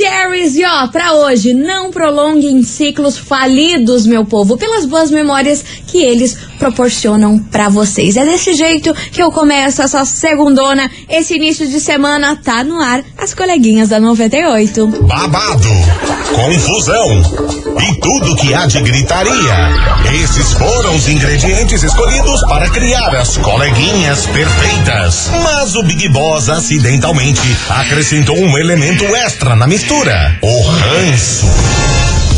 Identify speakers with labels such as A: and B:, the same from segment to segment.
A: Maravicheries! E ó, pra hoje, não prolonguem ciclos falidos, meu povo, pelas boas memórias que eles proporcionam pra vocês. É desse jeito que eu começo essa segundona, esse início de semana, tá no ar, as coleguinhas da 98.
B: Babado, confusão e tudo que há de gritaria. Esses foram os ingredientes escolhidos para criar as coleguinhas perfeitas. Mas o Big Boss acidentalmente acrescentou um elemento extra na mistura: o ranço.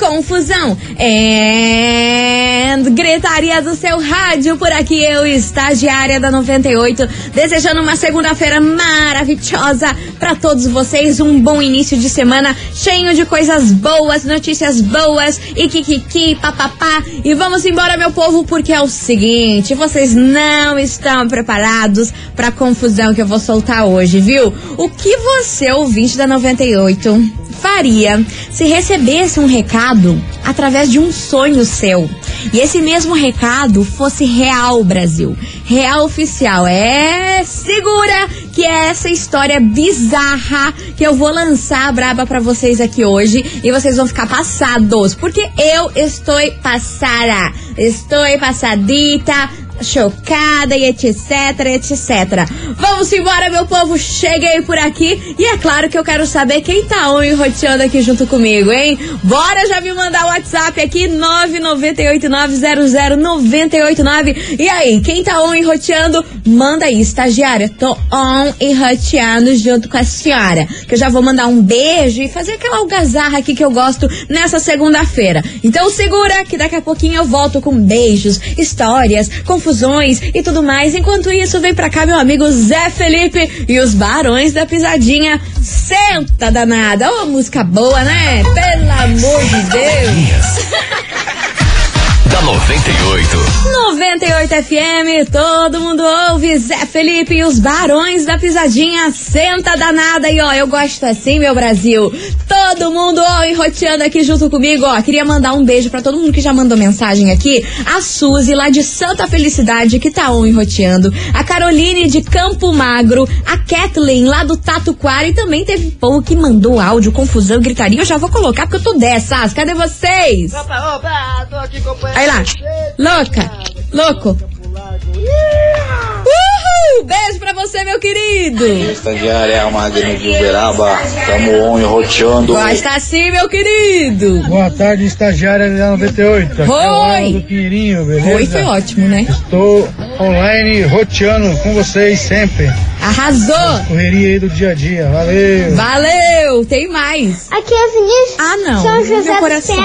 A: confusão e gritaria do seu rádio. Por aqui eu, estagiária da 98, desejando uma segunda-feira maravilhosa para todos vocês. Um bom início de semana cheio de coisas boas, notícias boas e kikiki, papapá. E vamos embora, meu povo, porque é o seguinte: vocês não estão preparados para confusão que eu vou soltar hoje, viu? O que você, ouvinte da 98, faria se recebesse um recado através de um sonho seu? E esse mesmo recado fosse real, Brasil. Real oficial. É segura que é essa história bizarra que eu vou lançar braba para vocês aqui hoje e vocês vão ficar passados, porque eu estou passada, estou passadita, chocada e etc, etc. Vamos embora, meu povo. Cheguei por aqui e é claro que eu quero saber quem tá on e roteando aqui junto comigo, hein? Bora já me mandar o WhatsApp aqui, 998900989. E aí, quem tá on e roteando, manda aí, estagiária. Tô on e roteando junto com a senhora. Que eu já vou mandar um beijo e fazer aquela algazarra aqui que eu gosto nessa segunda-feira. Então segura que daqui a pouquinho eu volto com beijos, histórias, confusões e tudo mais. Enquanto isso, vem pra cá meu amigo Zé Felipe e os Barões da Pisadinha. Senta danada. Ô, música boa, né? Pelo amor de Deus.
C: Da 98.
A: 98 FM, todo mundo ouve. Zé Felipe e os Barões da Pisadinha. Senta danada. E ó, eu gosto assim, meu Brasil. Todo mundo, ó, enroteando aqui junto comigo, ó. Queria mandar um beijo pra todo mundo que já mandou mensagem aqui. A Suzy, lá de Santa Felicidade, que tá on enroteando. A Caroline de Campo Magro. A Kathleen, lá do Tatuquara. E também teve povo que mandou áudio, confusão, gritaria. Eu já vou colocar porque eu tô dessas. Cadê vocês?
D: Opa, opa, tô aqui acompanhando.
A: Aí lá. Louca. Louco. Uhul! Beijo pra você, meu querido.
E: Estagiária é a Magno de Uberaba, tamo on e roteando.
A: Gosta assim, meu querido.
F: Boa tarde, estagiária da 98. Aqui é
A: Oi.
F: do Pinheirinho, beleza?
A: Oi, foi ótimo, né?
F: Estou online roteando com vocês sempre.
A: Arrasou.
F: Correria aí do dia a dia. Valeu.
A: Valeu. Tem mais.
G: Aqui é Vinícius.
A: Ah, não.
G: São
A: Meu
G: José dos
A: coração.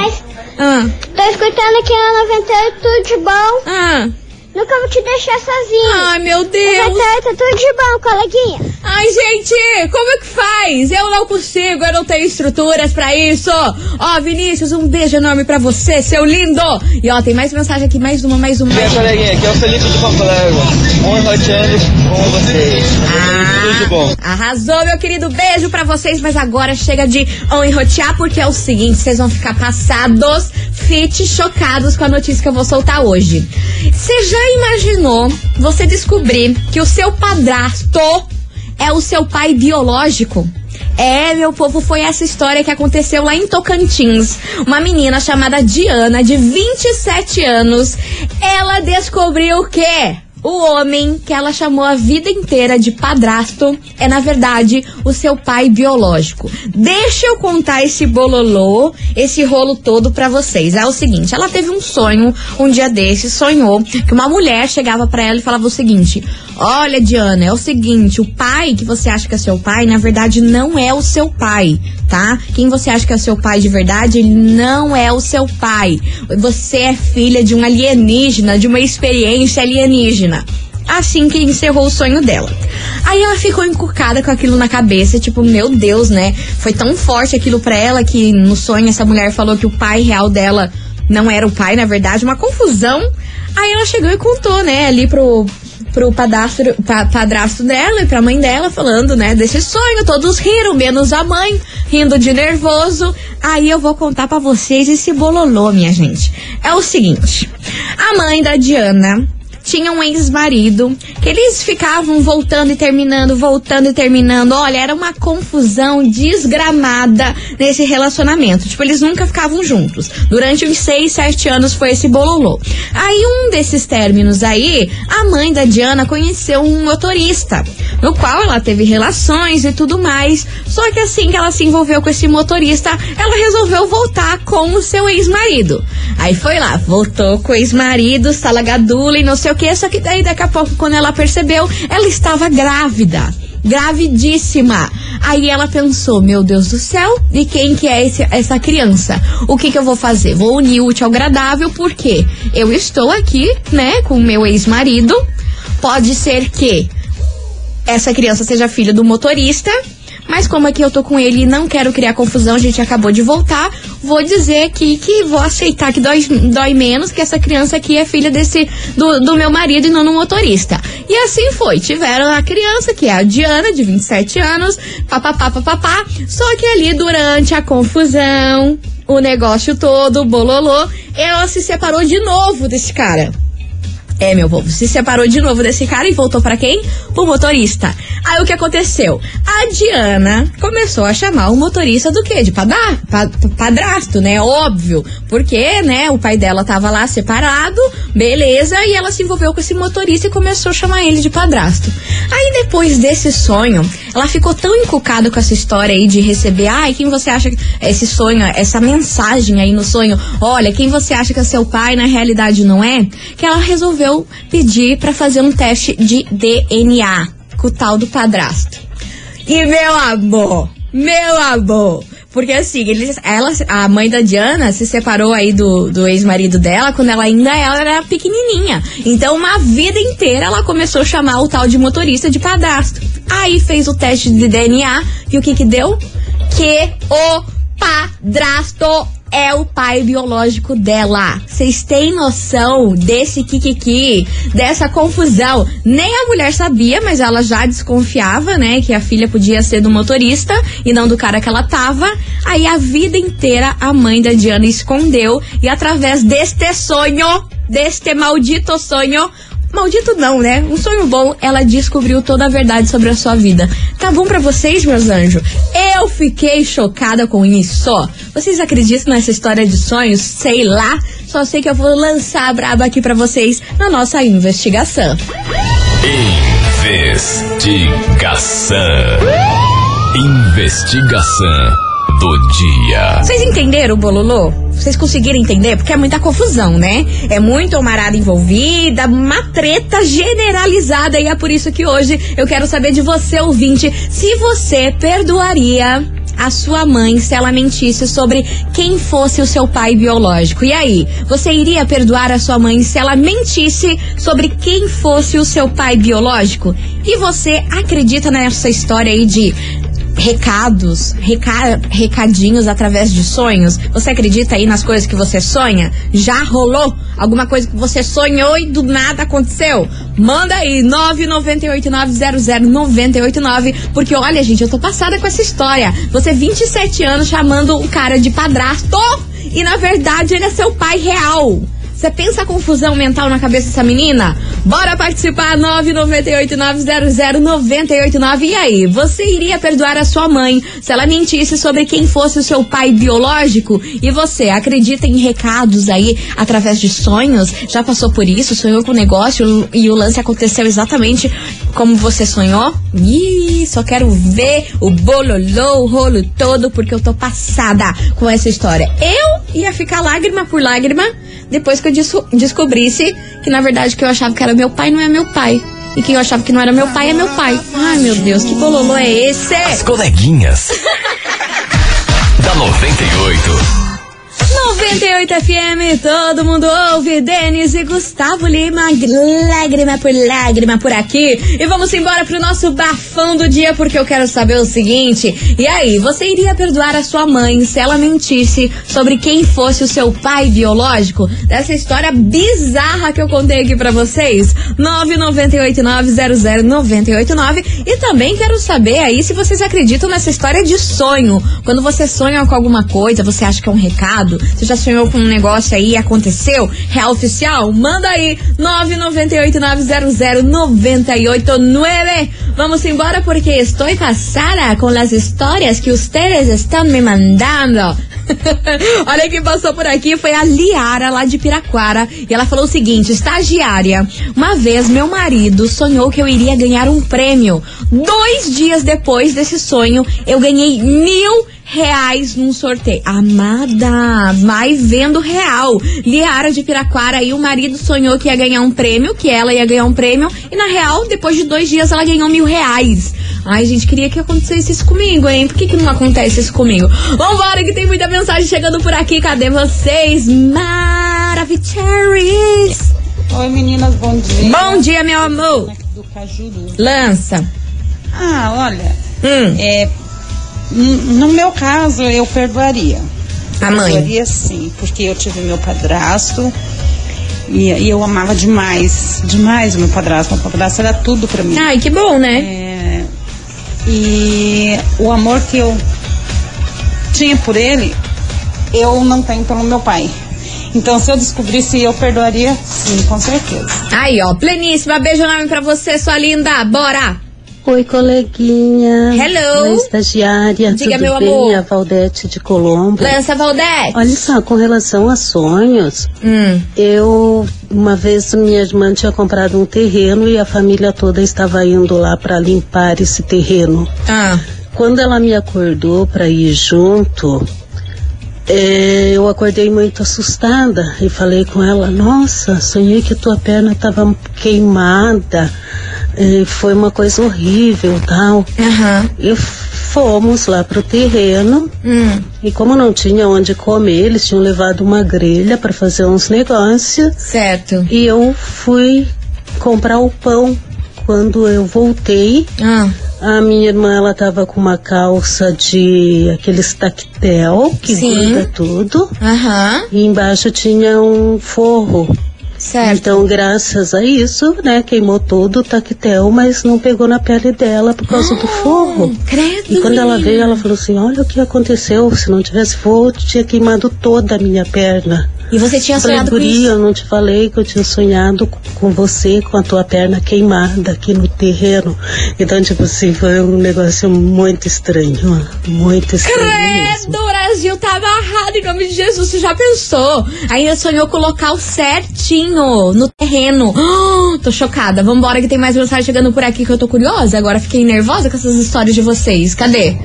A: Ah,
G: Tô escutando aqui na 98, tudo de bom.
A: ah.
G: Nunca vou te deixar sozinho.
A: Ai, meu Deus.
G: 98, tudo de bom, coleguinha.
A: Ai, gente, como é que faz? Eu não consigo, eu não tenho estruturas pra isso. Ó, Vinícius, um beijo enorme pra você, seu lindo. E ó, tem mais mensagem aqui, mais uma, mais uma.
D: Minha coleguinha, aqui é o Felipe de Pampalego. Um roteando com vocês. Tudo de bom.
A: Arrasou, meu querido. Beijo pra vocês, mas agora chega de enrotear, porque é o seguinte: vocês vão ficar passados, fit, chocados com a notícia que eu vou soltar hoje. Você já imaginou você descobrir que o seu padrasto é o seu pai biológico? É, meu povo, foi essa história que aconteceu lá em Tocantins. Uma menina chamada Diana, de 27 anos, ela descobriu o quê? O homem que ela chamou a vida inteira de padrasto é, na verdade, o seu pai biológico. Deixa eu contar esse bololô, esse rolo todo pra vocês. É o seguinte, ela teve um sonho, um dia desses, sonhou que uma mulher chegava pra ela e falava o seguinte: Olha, Diana, é o seguinte, o pai que você acha que é seu pai, na verdade, não é o seu pai, tá? Quem você acha que é seu pai de verdade, ele não é o seu pai. Você é filha de um alienígena, de uma experiência alienígena. Assim que encerrou o sonho dela. Aí ela ficou encucada com aquilo na cabeça, tipo, meu Deus, né? Foi tão forte aquilo pra ela que no sonho essa mulher falou que o pai real dela não era o pai, na verdade, uma confusão. Aí ela chegou e contou, né, ali pro, pro padrasto, pa, padrasto dela e pra mãe dela, falando, né, desse sonho. Todos riram, menos a mãe, rindo de nervoso. Aí eu vou contar pra vocês esse bololô, minha gente. É o seguinte: a mãe da Diana tinha um ex-marido que eles ficavam voltando e terminando, voltando e terminando. Olha, era uma confusão desgramada nesse relacionamento. Tipo, eles nunca ficavam juntos. Durante uns seis, sete anos foi esse bololô. Aí, um desses términos aí, a mãe da Diana conheceu um motorista, no qual ela teve relações e tudo mais. Só que assim que ela se envolveu com esse motorista, ela resolveu voltar com o seu ex-marido. Aí foi lá, voltou com o ex-marido, salagadula e não sei o que, só que daí daqui a pouco, quando ela percebeu, ela estava grávida. Gravidíssima. Aí ela pensou, meu Deus do céu, de quem que é esse- essa criança? O que que eu vou fazer? Vou unir o útil ao agradável, porque eu estou aqui, né, com o meu ex-marido. Pode ser que essa criança seja filha do motorista, mas como aqui eu tô com ele e não quero criar confusão, a gente acabou de voltar, vou dizer aqui que vou aceitar que dói, dói menos, que essa criança aqui é filha desse do, do meu marido e não do motorista. E assim foi, tiveram a criança, que é a Diana, de 27 anos, papapá, papapá, só que ali durante a confusão, o negócio todo, o bololô, ela se separou de novo desse cara. É, meu povo, se separou de novo desse cara e voltou pra quem? Pro motorista. Aí o que aconteceu? A Diana começou a chamar o motorista do quê? De padar, pa- padrasto, né? Óbvio. Porque, né, o pai dela tava lá separado, beleza, e ela se envolveu com esse motorista e começou a chamar ele de padrasto. Aí depois desse sonho, ela ficou tão encucada com essa história aí de receber, ai, quem você acha que esse sonho, essa mensagem aí no sonho, olha, quem você acha que é seu pai, na realidade não é, que ela resolveu pedir pra fazer um teste de DNA com o tal do padrasto. E meu amor, meu amor. Porque assim, ela, a mãe da Diana se separou aí do, do ex-marido dela quando ela ainda era pequenininha. Então, uma vida inteira ela começou a chamar o tal de motorista de padrasto. Aí fez o teste de DNA e o que que deu? Que o padrasto é o pai biológico dela. Vocês têm noção desse kikiki, dessa confusão? Nem a mulher sabia, mas ela já desconfiava, né, que a filha podia ser do motorista e não do cara que ela tava. Aí a vida inteira a mãe da Diana escondeu e através deste sonho, deste maldito sonho, Maldito não, né? Um sonho bom, ela descobriu toda a verdade sobre a sua vida. Tá bom pra vocês, meus anjos? Eu fiquei chocada com isso. Vocês acreditam nessa história de sonhos? Sei lá. Só sei que eu vou lançar a braba aqui pra vocês na nossa investigação.
C: Investigação. Investigação do dia.
A: Vocês entenderam bololô? Vocês conseguiram entender? Porque é muita confusão, né? É muito marada envolvida, uma treta generalizada e é por isso que hoje eu quero saber de você, ouvinte, se você perdoaria a sua mãe se ela mentisse sobre quem fosse o seu pai biológico. E aí, você iria perdoar a sua mãe se ela mentisse sobre quem fosse o seu pai biológico? E você acredita nessa história aí de recados, reca- recadinhos através de sonhos? Você acredita aí nas coisas que você sonha? Já rolou alguma coisa que você sonhou e do nada aconteceu? Manda aí 998900989, porque olha, gente, eu tô passada com essa história. Você 27 anos chamando um cara de padrasto e na verdade ele é seu pai real. Você pensa a confusão mental na cabeça dessa menina? Bora participar, 998-900-989. E aí, você iria perdoar a sua mãe se ela mentisse sobre quem fosse o seu pai biológico? E você acredita em recados aí através de sonhos? Já passou por isso? Sonhou com o negócio e o lance aconteceu exatamente como você sonhou? Ih, só quero ver o bololô, o rolo todo, porque eu tô passada com essa história. Eu ia ficar lágrima por lágrima depois que eu des- descobrisse que na verdade que eu achava que era meu pai não é meu pai. E que eu achava que não era meu pai é meu pai. Ai meu Deus, que bololô é esse?
C: As coleguinhas. da 98.
A: 98 FM, todo mundo ouve. Denis e Gustavo Lima, lágrima por lágrima por aqui. E vamos embora pro nosso bafão do dia, porque eu quero saber o seguinte. E aí, você iria perdoar a sua mãe se ela mentisse sobre quem fosse o seu pai biológico? Dessa história bizarra que eu contei aqui pra vocês? 998900989. E também quero saber aí se vocês acreditam nessa história de sonho. Quando você sonha com alguma coisa, você acha que é um recado? Você já sonhou com um negócio aí aconteceu? Real oficial? Manda aí 998900989. Vamos embora porque estou passada com as histórias que ustedes estão me mandando. Olha quem passou por aqui foi a Liara lá de Piraquara e ela falou o seguinte: estagiária, uma vez meu marido sonhou que eu iria ganhar um prêmio. Dois dias depois desse sonho, eu ganhei mil reais num sorteio. Amada, vai vendo real. Liara de Piraquara e o marido sonhou que ia ganhar um prêmio, que ela ia ganhar um prêmio, e na real, depois de dois dias, ela ganhou mil reais. Ai, gente, queria que acontecesse isso comigo, hein? Por que, que não acontece isso comigo? Vambora, que tem muita mensagem chegando por aqui. Cadê vocês? Maravicheries!
H: Oi meninas, bom dia.
A: Bom dia, meu amor.
H: Do Cajudo.
A: Lança.
H: Ah, olha,
A: Hum,
H: é, no meu caso eu perdoaria.
A: a mãe.
H: Perdoaria sim, porque eu tive meu padrasto e, e eu amava demais, demais o meu padrasto. Meu padrasto era tudo pra mim.
A: Ai, que bom, né?
H: É, e o amor que eu tinha por ele, eu não tenho pelo meu pai. Então, se eu descobrisse, eu perdoaria, sim, com certeza.
A: Aí, ó, pleníssima. Beijo enorme pra você, sua linda. Bora!
I: Oi, coleguinha.
A: Hello.
I: Oi, estagiária.
A: Diga,
I: Tudo
A: meu
I: bem?
A: amor.
I: A Valdete de Colombo.
A: Lança Valdete.
I: Olha só, com relação a sonhos,
A: Hum,
I: eu, uma vez, minha irmã tinha comprado um terreno e a família toda estava indo lá para limpar esse terreno.
A: ah,
I: Quando ela me acordou para ir junto, eh, eu acordei muito assustada e falei com ela: Nossa, sonhei que tua perna estava queimada, eh, foi uma coisa horrível, tal.
A: aham,
I: E fomos lá pro terreno
A: hum,
I: e como não tinha onde comer, eles tinham levado uma grelha para fazer uns negócios
A: certo.
I: e eu fui comprar o pão. Quando eu voltei,
A: Ah,
I: a minha irmã, ela tava com uma calça de aqueles tactel, que
A: Sim.
I: gruda tudo.
A: aham,
I: E embaixo tinha um forro.
A: certo.
I: Então, graças a isso, né, queimou todo o tactel, mas não pegou na pele dela por causa do forro.
A: Credo.
I: E quando ela veio, ela falou assim, olha o que aconteceu, se não tivesse forro, tinha queimado toda a minha perna.
A: E você tinha
I: Eu falei,
A: sonhado com
I: guria,
A: isso?
I: eu não te falei que eu tinha sonhado com- com você, com a tua perna queimada aqui no terreno. Então, tipo assim, foi um negócio muito estranho, muito estranho.
A: Credo, Brasil tá amarrado em nome de Jesus. Você já pensou? Ainda sonhou com o local certinho no terreno. Ah, tô chocada. Vambora que tem mais mensagem chegando por aqui que eu tô curiosa. Agora fiquei nervosa com essas histórias de vocês. Cadê?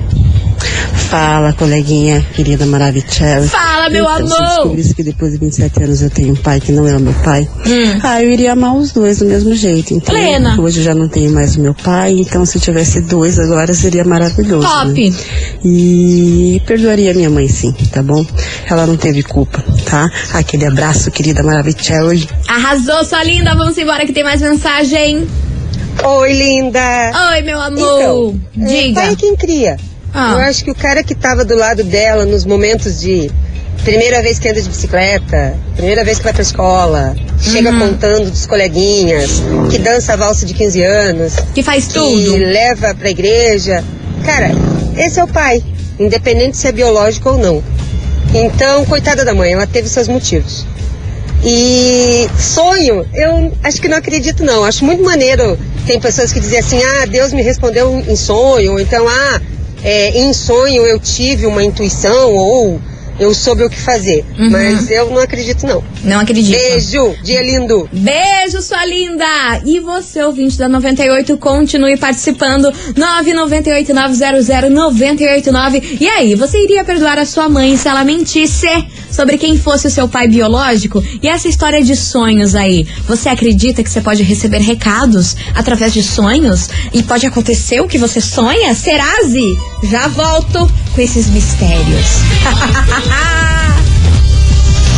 J: Fala, coleguinha querida Maravichel.
A: Fala, meu
J: então, Se eu
A: amor.
J: descobrisse que depois de 27 anos eu tenho um pai que não é o meu pai,
A: Hum.
J: ah, eu iria amar os dois do mesmo jeito. Então,
A: Plena.
J: hoje eu já não tenho mais o meu pai, então se eu tivesse dois agora seria maravilhoso.
A: Top.
J: né? E perdoaria minha mãe, sim, tá bom? Ela não teve culpa, tá? Aquele abraço, querida Maravichel.
A: Arrasou, sua linda. Vamos embora que tem mais mensagem.
K: Oi, linda.
A: Oi, meu amor.
K: Então, é,
A: Diga.
K: pai é quem cria.
A: Ah.
K: Eu acho que o cara que tava do lado dela nos momentos de primeira vez que anda de bicicleta, primeira vez que vai pra escola, chega
A: Uhum.
K: contando dos coleguinhas, que dança a valsa de 15 anos,
A: Que faz
K: que
A: tudo.
K: leva pra igreja. Cara, esse é o pai, independente se é biológico ou não. Então, coitada da mãe, ela teve seus motivos. E sonho, eu acho que não acredito não. Acho muito maneiro. Tem pessoas que dizem assim, ah, Deus me respondeu em sonho, ou então, ah, é, em sonho eu tive uma intuição, ou eu soube o que fazer.
A: Uhum.
K: Mas eu não acredito não.
A: Não acredito.
K: Beijo, dia lindo.
A: Beijo, sua linda! E você, ouvinte da 98, continue participando. 998-900-989. E aí, você iria perdoar a sua mãe se ela mentisse sobre quem fosse o seu pai biológico? E essa história de sonhos aí, você acredita que você pode receber recados através de sonhos? E pode acontecer o que você sonha? Serase? Já volto com esses mistérios.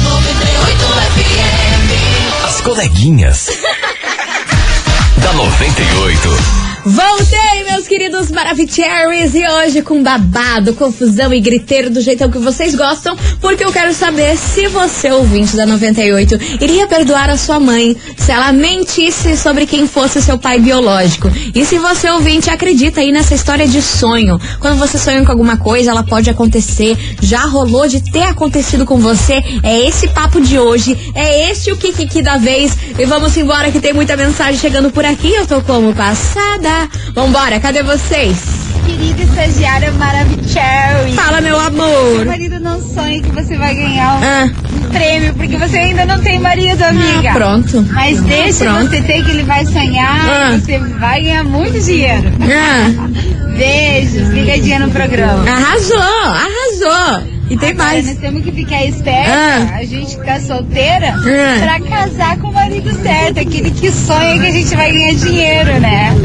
A: 98 FM.
C: As coleguinhas. da 98.
A: Voltei, meus queridos Maravicheries, e hoje com babado, confusão e griteiro do jeitão que vocês gostam, porque eu quero saber se você, ouvinte da 98, iria perdoar a sua mãe se ela mentisse sobre quem fosse seu pai biológico. E se você, ouvinte, acredita aí nessa história de sonho. Quando você sonha com alguma coisa, ela pode acontecer, já rolou de ter acontecido com você. É esse papo de hoje, é este o Kikiki da vez. E vamos embora que tem muita mensagem chegando por aqui. Eu tô como passada. Vambora, cadê vocês?
L: Querida estagiária maravilhosa.
A: Fala, meu amor.
L: Seu marido não sonha que você vai ganhar um
A: Ah.
L: prêmio, porque você ainda não tem marido, amiga.
A: Ah, pronto.
L: Mas deixa
A: Pronto.
L: você ter que ele vai sonhar
A: Ah.
L: você vai ganhar muito dinheiro.
A: Ah.
L: Beijos, ligadinha no programa.
A: Arrasou, arrasou. E tem
L: Agora,
A: mais.
L: nós temos que ficar esperta,
A: Ah.
L: a gente que tá solteira,
A: Ah.
L: pra casar com o marido certo, aquele que sonha que a gente vai ganhar dinheiro, né?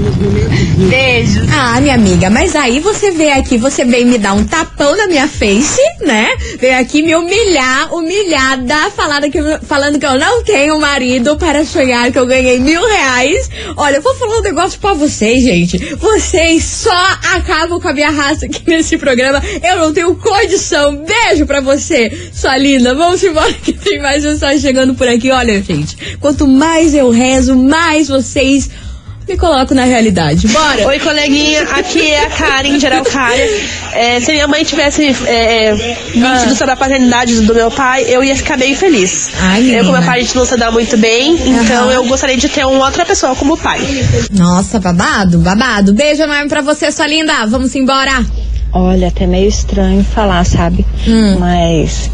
A: Minha amiga, mas aí você veio aqui, você veio me dar um tapão na minha face, né? Veio aqui me humilhar, humilhada, falando que, falando que eu não tenho marido para sonhar que eu ganhei mil reais. Olha, eu vou falar um negócio pra vocês, gente. Vocês só acabam com a minha raça aqui nesse programa. Eu não tenho condição. Beijo pra você, sua linda. Vamos embora que tem mais mensagem chegando por aqui. Olha, gente, quanto mais eu rezo, mais vocês me colocam na realidade. Bora!
M: Oi, coleguinha, aqui é a Karen de Araucária. É, se minha mãe tivesse é, mentido sobre a paternidade do meu pai, eu ia ficar bem feliz.
A: Ai,
M: eu com meu pai a gente não se dá muito bem, então
A: Aham.
M: eu gostaria de ter uma outra pessoa como pai.
A: Nossa, babado, babado. Beijo enorme pra você, sua linda. Vamos embora.
N: Olha, até meio estranho falar, sabe?
A: Hum.
N: Mas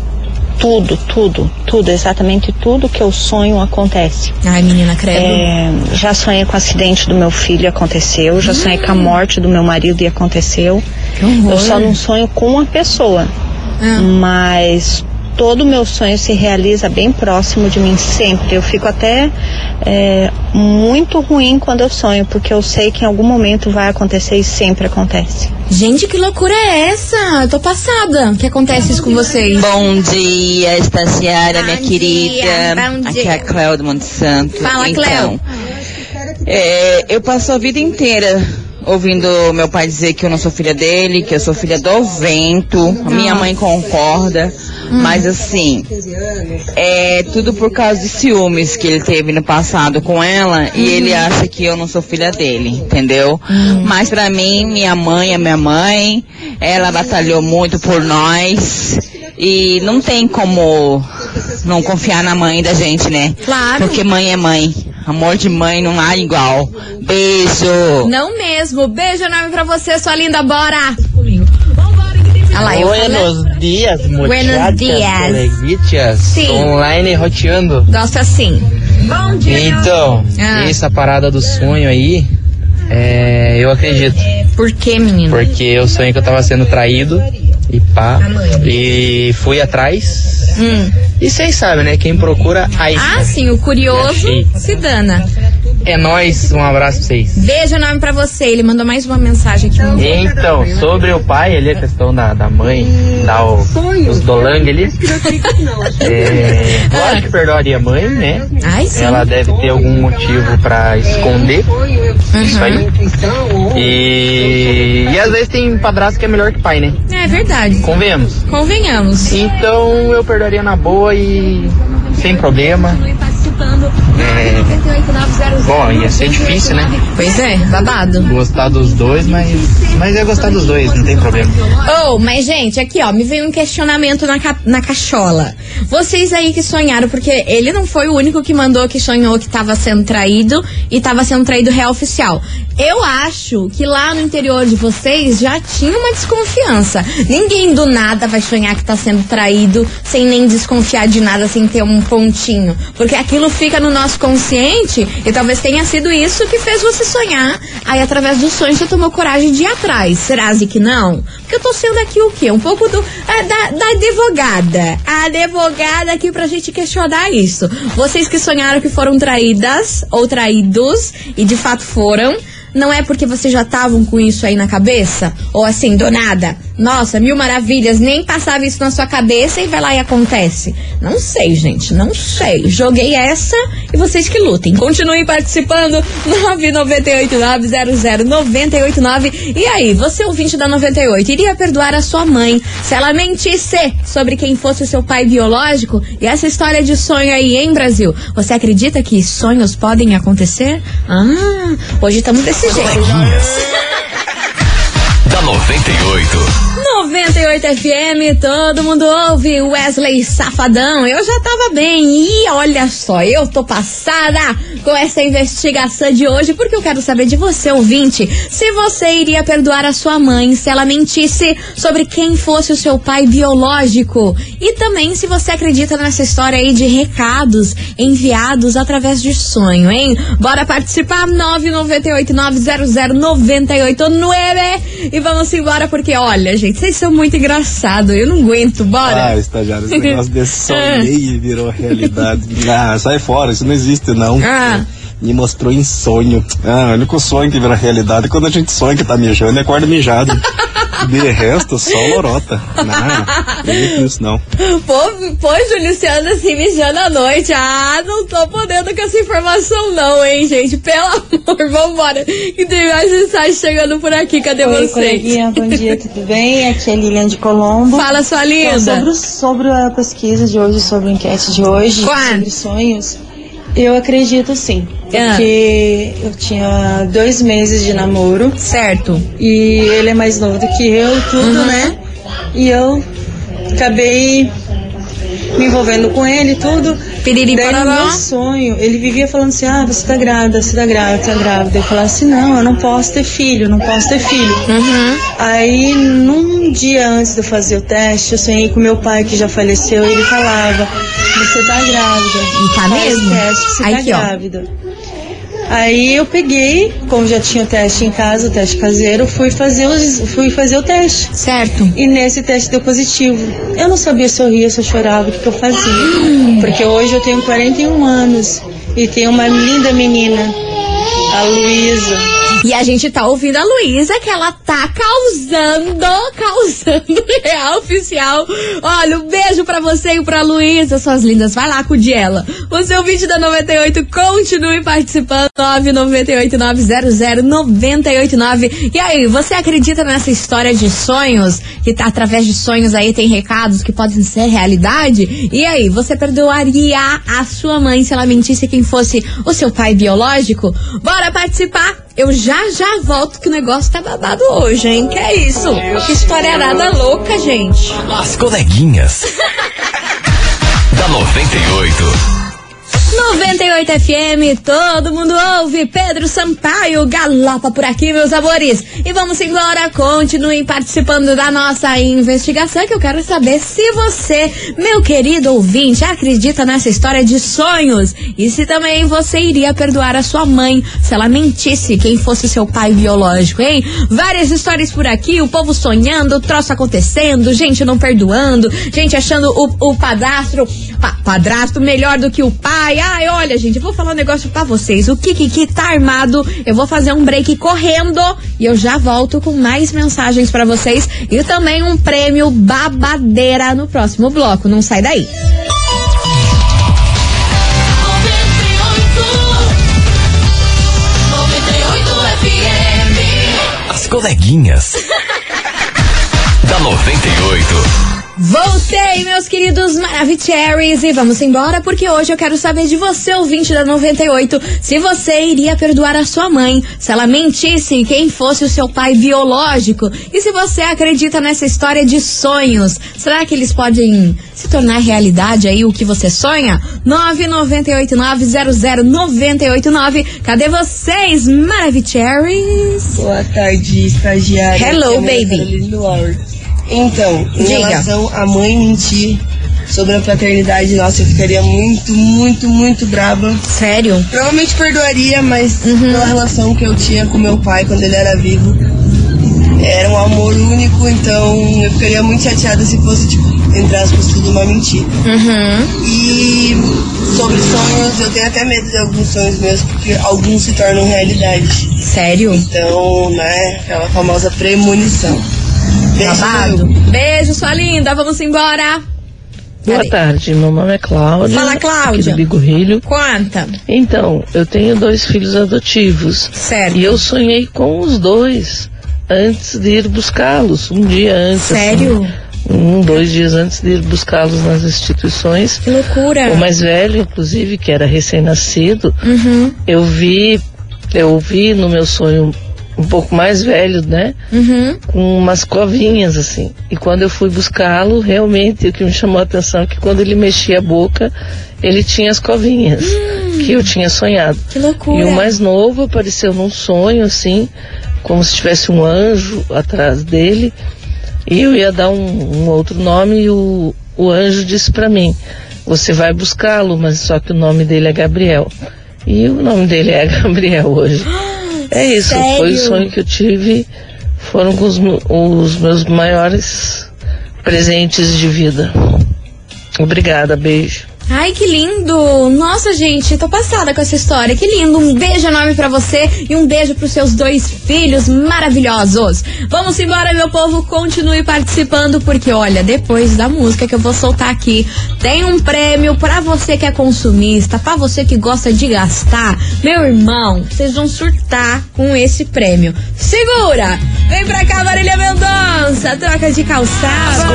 N: tudo, tudo, tudo, exatamente tudo que eu sonho acontece.
A: Ai, menina, credo.
N: É, já sonhei com o acidente do meu filho, aconteceu. Já sonhei com a morte do meu marido e aconteceu. Eu só não sonho com uma pessoa.
A: Ah.
N: Mas todo o meu sonho se realiza bem próximo de mim sempre. Eu fico até é, muito ruim quando eu sonho, porque eu sei que em algum momento vai acontecer e sempre acontece.
A: Gente, que loucura é essa? Eu tô passada. O que acontece isso com vocês?
O: Bom dia, estagiária, minha
A: Bom
O: querida.
A: dia, bom
O: Aqui
A: dia.
O: é a Cléo do Monte Santo.
A: Fala,
O: então,
A: Cléo.
O: é, eu passo a vida inteira ouvindo meu pai dizer que eu não sou filha dele, que eu sou filha do vento. Minha mãe concorda.
A: Hum.
O: Mas assim, é tudo por causa de ciúmes que ele teve no passado com ela e ele
A: Uhum.
O: acha que eu não sou filha dele, entendeu? Mas pra mim, minha mãe é minha mãe, ela batalhou muito por nós e não tem como não confiar na mãe da gente, né?
A: Claro.
O: Porque mãe é mãe. Amor de mãe não há igual. Beijo.
A: Não mesmo. Beijo enorme pra você, sua linda. Bora! Olha eu
P: Buenos dias,
A: Buenos
P: muchachas,
A: dias.
P: coleguitas.
A: Sim.
P: Online roteando.
A: Gosto assim. Bom dia.
P: Então,
A: Ah.
P: essa parada do sonho aí, é, eu acredito.
A: Por que, menino?
P: Porque eu sonhei que eu tava sendo traído e pá. E fui atrás.
A: Hum.
P: E vocês sabem, né? Quem procura, aí.
A: Ah, sim, o curioso se dana.
P: É nóis, um abraço pra vocês.
A: Beijo enorme pra você. Ele mandou mais uma mensagem aqui.
P: Então, sobre o pai ali, a questão da, da mãe, dar o, os dolang ali. É, lógico que perdoaria a mãe, né?
A: Ai, sim.
P: Ela deve ter algum motivo pra esconder isso aí. E, e às vezes tem padrasto que é melhor que pai, né?
A: É verdade.
P: Convenhamos.
A: Convenhamos.
P: Então eu perdoaria na boa e sem problema. É, bom, ia ser difícil, né?
A: Pois é, babado.
P: Gostar dos dois, mas, mas é gostar dos dois, não tem problema.
A: Oh, mas gente, aqui ó, me veio um questionamento na, ca- na cachola. Vocês aí que sonharam, porque ele não foi o único que mandou que sonhou que tava sendo traído e tava sendo traído real oficial. Eu acho que lá no interior de vocês já tinha uma desconfiança. Ninguém do nada vai sonhar que tá sendo traído sem nem desconfiar de nada, sem ter um pontinho. Porque aquilo fica no nosso consciente e talvez tenha sido isso que fez você sonhar. Aí através do sonho você tomou coragem de ir atrás. Será que não? Porque eu tô sendo aqui o quê? Um pouco do é, da, da advogada. A advogada aqui pra gente questionar isso. Vocês que sonharam que foram traídas ou traídos e de fato foram. Não é porque vocês já estavam com isso aí na cabeça? Ou assim, do nada? Nossa, mil maravilhas, nem passava isso na sua cabeça e vai lá e acontece. Não sei, gente, não sei. Joguei essa e vocês que lutem. Continuem participando. 998900989. E aí, você ouvinte da 98, iria perdoar a sua mãe se ela mentisse sobre quem fosse o seu pai biológico? E essa história de sonho aí, hein, Brasil? Você acredita que sonhos podem acontecer? Ah, hoje estamos desse jeito.
C: Da 98.
A: 98 FM, todo mundo ouve Wesley Safadão. Eu já tava bem. E olha só, eu tô passada com essa investigação de hoje porque eu quero saber de você, ouvinte, se você iria perdoar a sua mãe se ela mentisse sobre quem fosse o seu pai biológico. E também se você acredita nessa história aí de recados enviados através de sonho, hein? Bora participar 998 900 989 e vamos embora porque olha, gente, vocês são muito engraçados. Eu não aguento, bora.
Q: Ah, estagiário, esse negócio desse sonhei e virou realidade. Ah, sai fora, isso não existe não.
A: Ah.
Q: Me mostrou em sonho. Ah, o único sonho que vira realidade é quando a gente sonha que tá mijando e acorda mijado. De resto, só lorota. Não, acredito nisso não.
A: Pô, pô, Juliciano assim mijando à noite. Ah, não tô podendo com essa informação, não, hein, gente? Pelo amor, vambora. Que tem mais mensagem chegando por aqui. Cadê
R: Oi,
A: vocês?
R: coleguinha, bom dia, tudo bem? Aqui é Lilian de Colombo.
A: Fala, sua linda.
R: Então, sobre, o- sobre a pesquisa de hoje, sobre a enquete de hoje, sobre sonhos, eu acredito sim. Porque eu tinha dois meses de namoro.
A: Certo.
R: E ele é mais novo do que eu, tudo, né? E eu acabei me envolvendo com ele, tudo.
A: Piriri
R: Daí no meu sonho, ele vivia falando assim, ah, você tá grávida, você tá grávida, tá grávida. Eu falava assim, não, eu não posso ter filho, não posso ter filho. Aí, num dia antes de eu fazer o teste, eu sonhei com meu pai, que já faleceu, e ele falava, você tá grávida.
A: E tá mesmo?
R: teste, você
A: Aqui,
R: tá
A: ó.
R: Aí eu peguei, como já tinha o teste em casa, o teste caseiro, fui fazer, os, fui fazer o teste.
A: Certo.
R: E nesse teste deu positivo. Eu não sabia se eu ria, se eu chorava, o que, que eu fazia. Porque hoje eu tenho 41 anos e tenho uma linda menina, a Luísa.
A: E a gente tá ouvindo a Luísa, que ela tá causando, causando real oficial. Olha, um beijo pra você e pra Luísa, suas lindas. Vai lá acudir ela. O seu vídeo da 98 continue participando. 998-900-989. E aí, você acredita nessa história de sonhos? Que tá através de sonhos aí tem recados que podem ser realidade? E aí, você perdoaria a sua mãe se ela mentisse quem fosse o seu pai biológico? Bora participar! Eu já já volto que o negócio tá babado hoje, hein? Que é isso? Que história nada louca, gente.
C: As coleguinhas. da 98.
A: 98 FM, todo mundo ouve. Pedro Sampaio galopa por aqui, meus amores. E vamos embora, continuem participando da nossa investigação, que eu quero saber se você, meu querido ouvinte, acredita nessa história de sonhos. E se também você iria perdoar a sua mãe se ela mentisse quem fosse seu pai biológico, hein? Várias histórias por aqui, o povo sonhando, o troço acontecendo, gente não perdoando, gente achando o, o padrasto, pa- padrasto melhor do que o pai. Ai, olha, gente, eu vou falar um negócio pra vocês. O Kiki tá armado. Eu vou fazer um break correndo e eu já volto com mais mensagens pra vocês e também um prêmio babadeira no próximo bloco. Não sai daí.
C: As coleguinhas. da 98.
A: Voltei, meus queridos Maravicheries, e vamos embora porque hoje eu quero saber de você, ouvinte da 98, se você iria perdoar a sua mãe se ela mentisse quem fosse o seu pai biológico e se você acredita nessa história de sonhos. Será que eles podem se tornar realidade aí o que você sonha? 998900989. Cadê vocês, Maravicheries?
S: Boa tarde, estagiária.
A: Hello,
S: é
A: baby.
S: Então, em
A: Diga.
S: relação à mãe mentir sobre a paternidade, nossa, eu ficaria muito, muito, muito brava.
A: Sério?
S: Provavelmente perdoaria, mas
A: Uhum.
S: pela relação que eu tinha com meu pai quando ele era vivo, era um amor único, então eu ficaria muito chateada se fosse, tipo, entre aspas, tudo uma mentira.
A: Uhum.
S: E sobre sonhos, eu tenho até medo de alguns sonhos meus, porque alguns se tornam realidade.
A: Sério?
S: Então, né, aquela famosa premonição.
A: Babado. Beijo, sua linda. Vamos embora.
T: Boa tarde, meu nome é Cláudia.
A: Fala, Cláudia.
T: Aqui do Bigorrilho.
A: Conta.
T: Então, eu tenho dois filhos adotivos.
A: Certo.
T: E eu sonhei com os dois antes de ir buscá-los, um dia antes.
A: Sério?
T: assim, um, dois dias antes de ir buscá-los nas instituições.
A: Que loucura.
T: O mais velho, inclusive, que era recém-nascido,
A: Uhum.
T: eu vi, eu vi no meu sonho um pouco mais velho, né?
A: Uhum.
T: Com umas covinhas, assim. E quando eu fui buscá-lo, realmente o que me chamou a atenção é que quando ele mexia a boca, ele tinha as covinhas que eu tinha sonhado.
A: Que loucura.
T: E o mais novo apareceu num sonho, assim, como se tivesse um anjo atrás dele. E eu ia dar um, um outro nome e o, o anjo disse para mim: Você vai buscá-lo, mas só que o nome dele é Gabriel. E o nome dele é Gabriel hoje. É isso, foi o
A: Sério?
T: sonho que eu tive. Foram os, os meus maiores presentes de vida. Obrigada, beijo.
A: Ai, que lindo! Nossa, gente, tô passada com essa história. Que lindo! Um beijo enorme pra você e um beijo pros seus dois filhos maravilhosos. Vamos embora, meu povo. Continue participando, porque olha, depois da música que eu vou soltar aqui, tem um prêmio pra você que é consumista, pra você que gosta de gastar. Meu irmão, vocês vão surtar com esse prêmio. Segura! Vem pra cá, Marília Mendonça! Troca de calçado.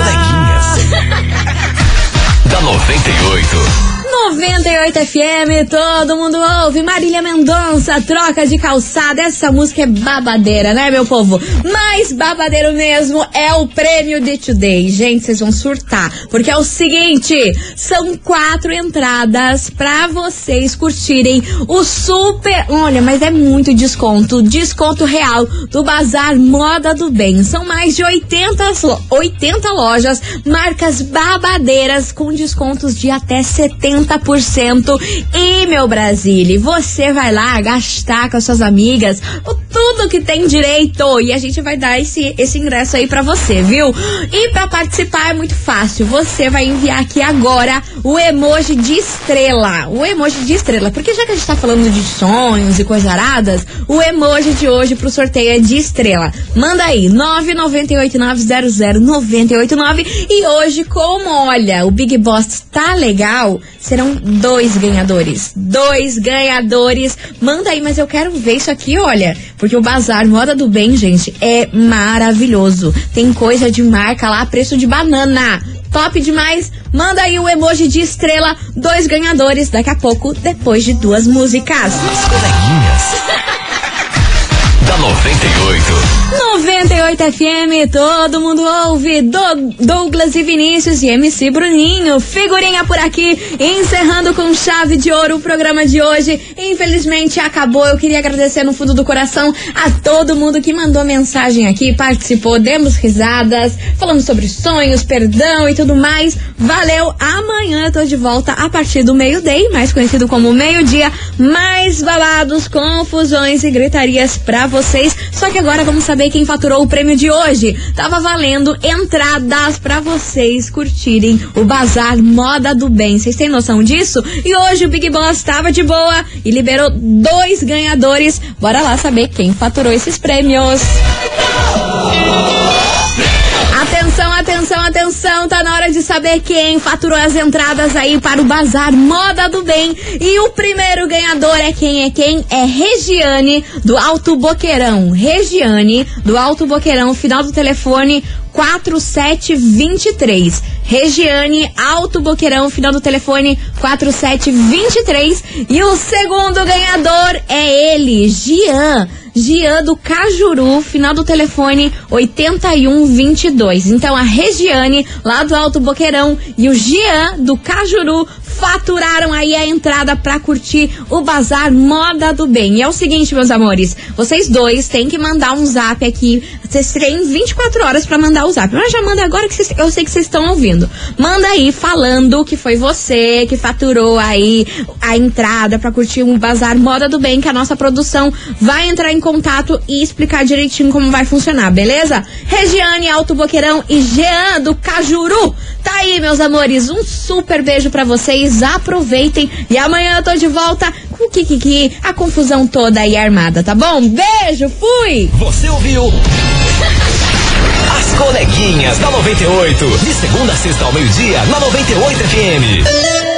C: Da 98.
A: 98 FM, todo mundo ouve. Marília Mendonça, troca de calçada. Essa música é babadeira, né, meu povo? Mas babadeiro mesmo é o prêmio de Today. Gente, vocês vão surtar. Porque é o seguinte: são quatro entradas pra vocês curtirem o super. Olha, mas é muito desconto. Desconto real do Bazar Moda do Bem. São mais de 80, lo- 80 lojas, marcas babadeiras com descontos de até 70%. E, meu Brasília, você vai lá gastar com as suas amigas o tudo que tem direito. E a gente vai dar esse, esse ingresso aí pra você, viu? E pra participar é muito fácil. Você vai enviar aqui agora o emoji de estrela. O emoji de estrela. Porque já que a gente tá falando de sonhos e coisas aradas, o emoji de hoje pro sorteio é de estrela. Manda aí, 998900989. E hoje, como olha, o Big Boss tá legal, serão dois ganhadores. Dois ganhadores. Manda aí, mas eu quero ver isso aqui, olha. Porque o Bazar Moda do Bem, gente, é maravilhoso. Tem coisa de marca lá, preço de banana. Top demais. Manda aí o emoji de estrela. Dois ganhadores daqui a pouco, depois de duas músicas.
C: Da 98.
A: 98 FM, todo mundo ouve. Do- Douglas e Vinícius e MC Bruninho. Figurinha por aqui, encerrando com chave de ouro o programa de hoje. Infelizmente acabou. Eu queria agradecer no fundo do coração a todo mundo que mandou mensagem aqui, participou, demos risadas, falamos sobre sonhos, perdão e tudo mais. Valeu. Amanhã eu tô de volta a partir do meio-day, mais conhecido como meio-dia. Mais babados, confusões e gritarias pra vocês. Só que agora vamos saber quem faturou o prêmio de hoje. Tava valendo entradas pra vocês curtirem o Bazar Moda do Bem. Vocês têm noção disso? E hoje o Big Boss tava de boa e liberou dois ganhadores. Bora lá saber quem faturou esses prêmios. Atenção, atenção, atenção, tá na hora de saber quem faturou as entradas aí para o Bazar Moda do Bem. E o primeiro ganhador é quem? É quem? É Regiane do Alto Boqueirão. Regiane do Alto Boqueirão, final do telefone 4723. Regiane Alto Boqueirão, final do telefone 4723. E o segundo ganhador é ele, Gian. Gian do Cajuru, final do telefone 8122. Então a Regiane, lá do Alto Boqueirão, e o Gian do Cajuru faturaram aí a entrada pra curtir o Bazar Moda do Bem. E é o seguinte, meus amores, vocês dois têm que mandar um zap aqui. Vocês têm 24 horas pra mandar o zap. Mas já manda agora que vocês- eu sei que vocês estão ouvindo. Manda aí falando que foi você que faturou aí a entrada pra curtir um Bazar Moda do Bem, que a nossa produção vai entrar em contato e explicar direitinho como vai funcionar, beleza? Regiane Alto Boqueirão e Jean do Cajuru. Tá aí, meus amores, um super beijo pra vocês. Aproveitem e amanhã eu tô de volta o Kikiki, a confusão toda aí armada, tá bom? Beijo, fui!
C: Você ouviu? As coleguinhas da 98. De segunda a sexta ao meio-dia, na 98 FM.